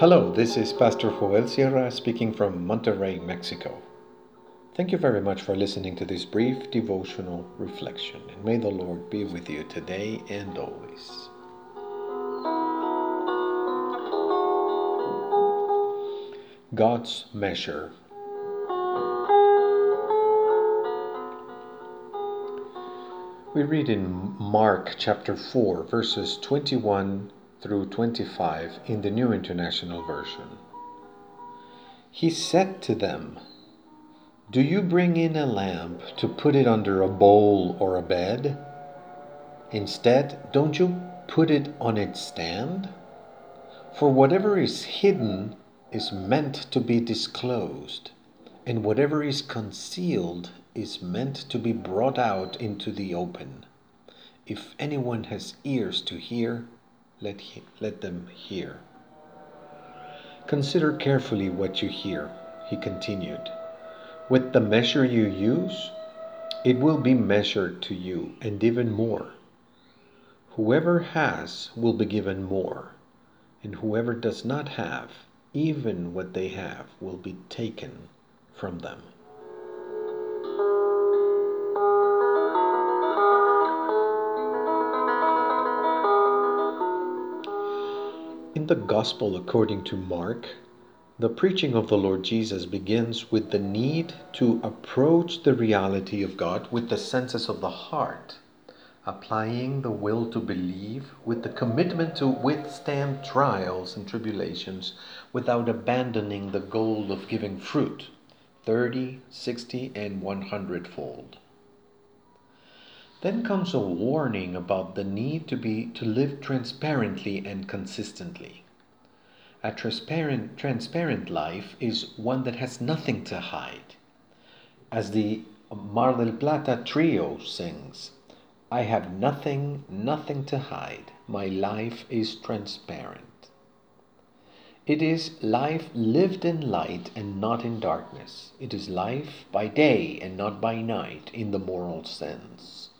Hello, this is Pastor Joel Sierra speaking from Monterrey, Mexico. Thank you very much for listening to this brief devotional reflection, and may the Lord be with you today and always. God's measure. We read in Mark chapter 4, verses 21 through 25 in the New International Version. He said to them, Do you bring in a lamp to put it under a bowl or a bed? Instead, don't you put it on its stand? For whatever is hidden is meant to be disclosed, and whatever is concealed is meant to be brought out into the open. If anyone has ears to hear, let, he, let them hear. Consider carefully what you hear, he continued. With the measure you use, it will be measured to you, and even more. Whoever has will be given more, and whoever does not have, even what they have, will be taken from them. The Gospel according to Mark, the preaching of the Lord Jesus begins with the need to approach the reality of God with the senses of the heart, applying the will to believe with the commitment to withstand trials and tribulations without abandoning the goal of giving fruit 30, 60, and 100 fold. Then comes a warning about the need to be to live transparently and consistently. A transparent transparent life is one that has nothing to hide. As the Mar del Plata trio sings, I have nothing, nothing to hide. My life is transparent. It is life lived in light and not in darkness. It is life by day and not by night in the moral sense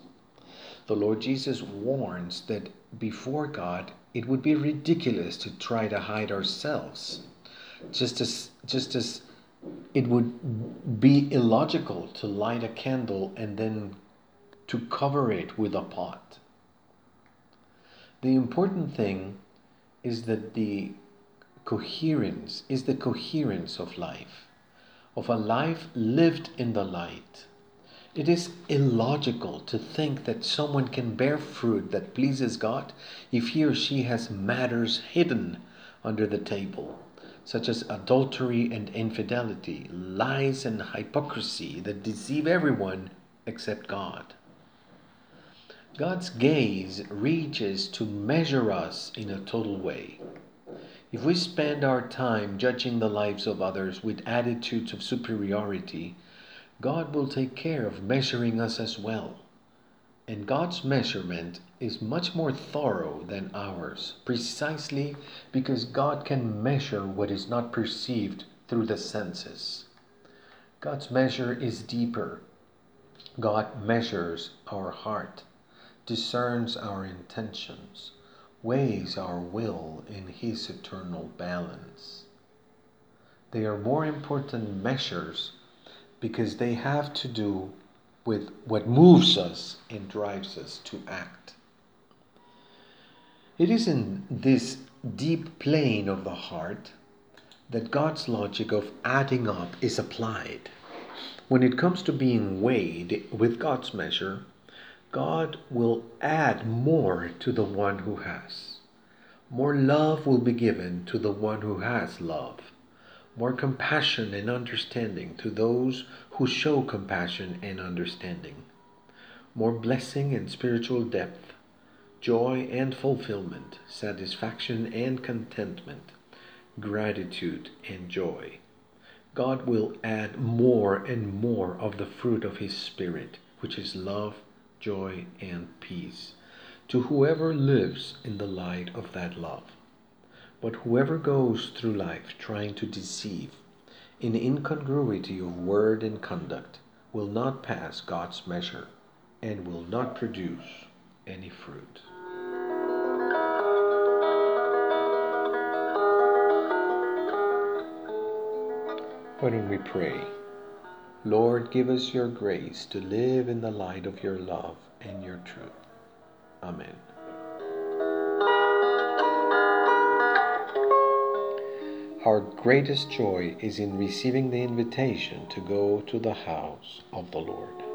the Lord Jesus warns that before God, it would be ridiculous to try to hide ourselves. Just as, just as it would be illogical to light a candle and then to cover it with a pot. The important thing is that the coherence is the coherence of life, of a life lived in the light it is illogical to think that someone can bear fruit that pleases God if he or she has matters hidden under the table, such as adultery and infidelity, lies and hypocrisy that deceive everyone except God. God's gaze reaches to measure us in a total way. If we spend our time judging the lives of others with attitudes of superiority, God will take care of measuring us as well. And God's measurement is much more thorough than ours, precisely because God can measure what is not perceived through the senses. God's measure is deeper. God measures our heart, discerns our intentions, weighs our will in His eternal balance. They are more important measures because they have to do with what moves us and drives us to act. It is in this deep plane of the heart that God's logic of adding up is applied. When it comes to being weighed with God's measure, God will add more to the one who has. More love will be given to the one who has love more compassion and understanding to those who show compassion and understanding, more blessing and spiritual depth, joy and fulfillment, satisfaction and contentment, gratitude and joy. God will add more and more of the fruit of His Spirit, which is love, joy, and peace, to whoever lives in the light of that love. But whoever goes through life trying to deceive, in incongruity of word and conduct, will not pass God's measure and will not produce any fruit. Why don't we pray? Lord, give us your grace to live in the light of your love and your truth. Amen. Our greatest joy is in receiving the invitation to go to the house of the Lord.